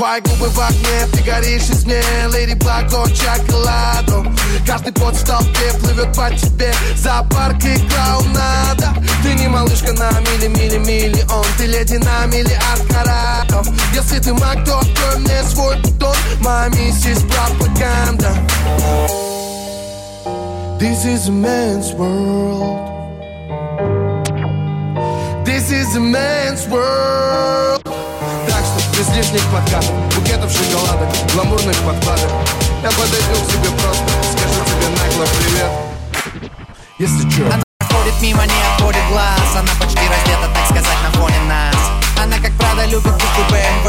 Твои губы в огне, ты горишь из мне Леди Блак, чоколадо. Каждый пот в толпе плывет по тебе. Зоопарк и клоунада. Ты не малышка на мили-мили-миллион Ты леди на миллиард каратов Если ты маг, то открой мне свой бутон. Моя миссис пропаганда This is a man's world. This is a man's world без лишних подкатов Букетов шоколадок, гламурных подкладок. Я подойду к тебе просто Скажу тебе нагло привет. Если чё. Она ходит мимо, не отводит глаз. Она почти раздета, так сказать, на фоне нас. Она, как правда, любит куку БМВ.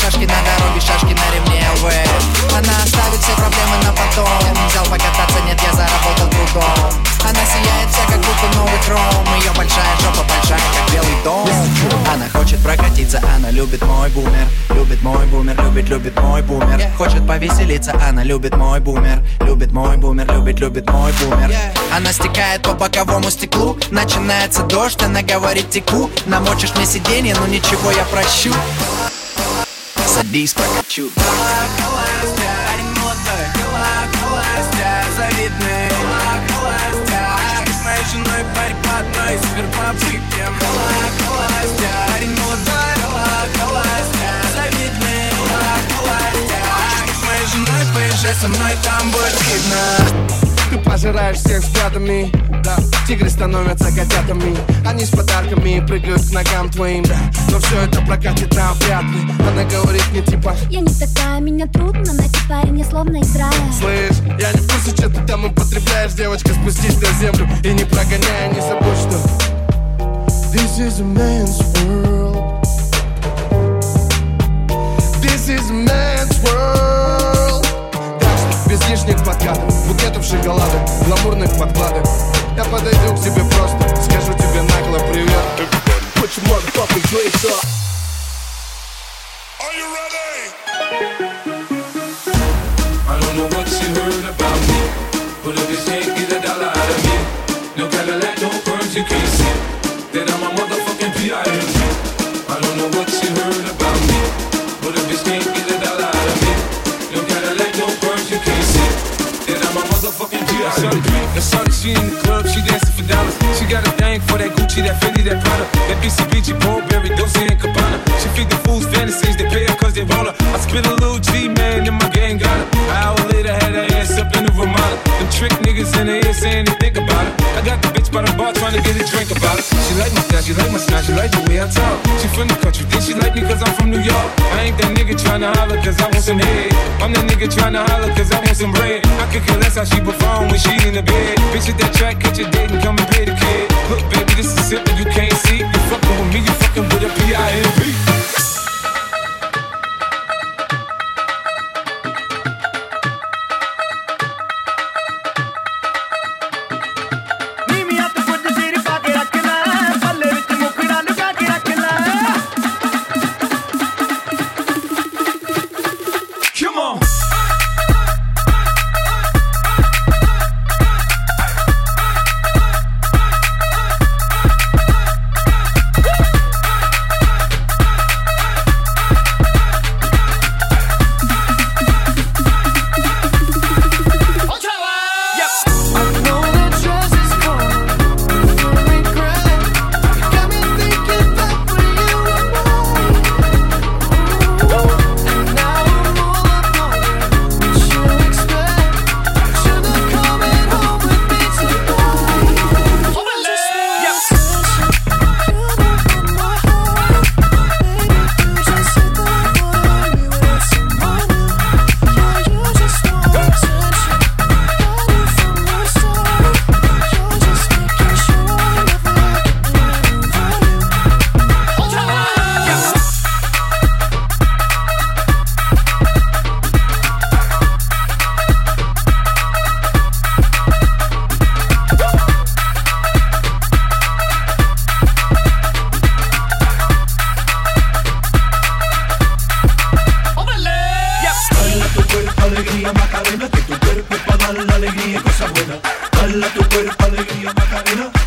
Шашки на дороге, шашки на ремне ЛВ Она оставит все проблемы на потом. Взял покататься, нет, я заработал трудом она сияет вся, как будто новый хром Ее большая жопа большая, как белый дом. Она хочет прокатиться, она любит мой бумер. Любит мой бумер, любит, любит мой бумер. Хочет повеселиться, она любит мой бумер. Любит мой бумер, любит, любит мой бумер. Она стекает по боковому стеклу. Начинается дождь, она говорит теку Намочишь мне сиденье, но ничего я прощу. Садись, прокачу. Завидный женой парень по одной суперпопытке Холостя, парень молодой, холостя Завидный, холостя С моей женой поезжай со мной, там будет видно. Ты пожираешь всех взглядами Да, тигры становятся котятами. Они с подарками прыгают к ногам твоим Да, но все это прокатит нам вряд ли. Она говорит мне типа Я не такая, меня трудно найти парень, я словно играя Слышь, я не в курсе, что ты там употребляешь Девочка, спустись на землю и не прогоняй Не забудь, что This is a man's world. This is a man's world без лишних подкатов Букетов шоколада, гламурных подкладок Я подойду к тебе просто, скажу тебе нагло привет Put your motherfucking drinks up Are you ready? I don't know what you heard about me But if you can't get a dollar out of me No Cadillac, no perms, you can't see Then I'm a motherfucking motherfucking P.I.M.G. The shorty, she in the club, she dancing for dollars. She got a thing for that Gucci, that Fendi, that Prada, that BCBG, Burberry, Dolce and Gabbana. She feed the fools fantasies, they pay her cause they roll her. I spit a little G, man, and my gang got her. An hour later, had her ass up in the Ramada. Them trick niggas in the ear saying they think about it. I got the bitch by the bar trying to get a drink. She like my style, she like my smile, she like the way I talk. She from the country, think she like me cause I'm from New York. I ain't that nigga trying to holler cause I want some head. I'm that nigga trying to holler cause I want some bread. I could care less how she perform when she in the bed. Bitch at that track, catch a date and come and pay the kid. Look, baby, this is simple, you can't see. You fucking with me, you fucking with a P-I-M-P. buena. Dale tu cuerpo alegría, Macarena.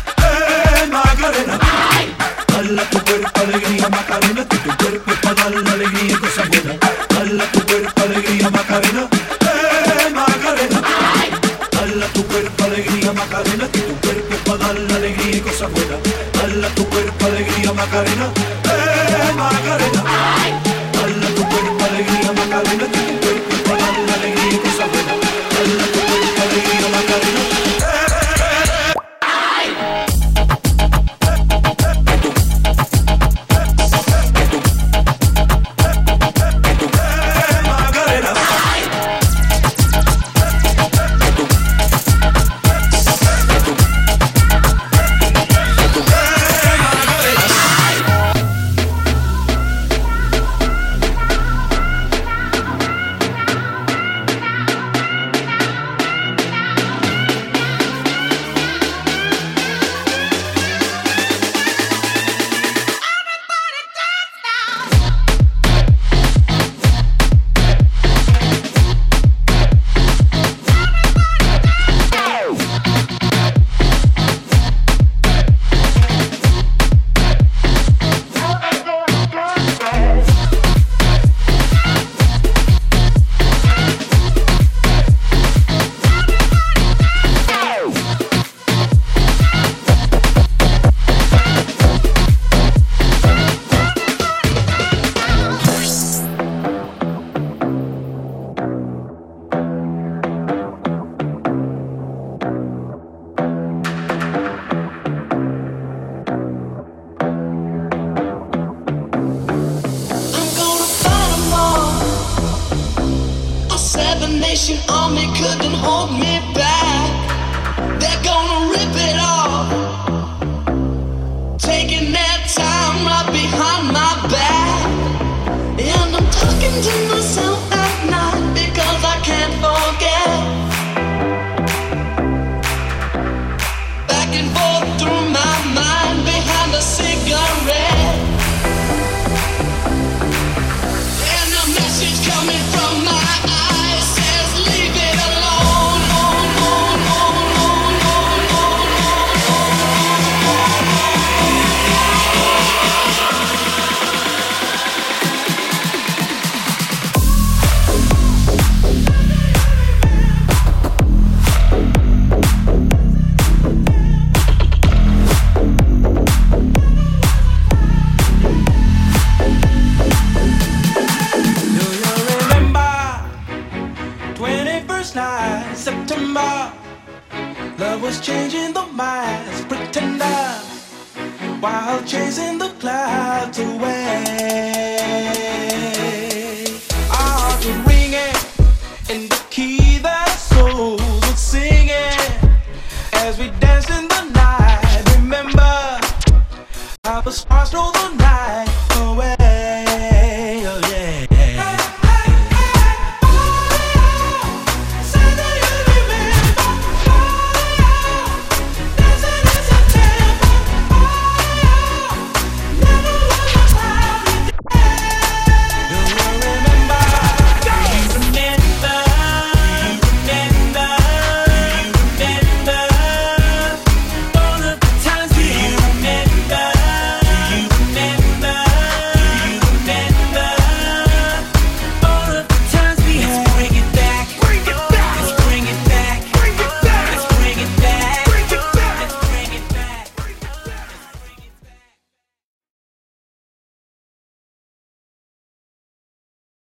temptation on me couldn't hold me back. the miles, pretender, while chasing the clouds away. I'll be ringing in the key that souls are singing as we dance in the night. Remember how the stars know the night.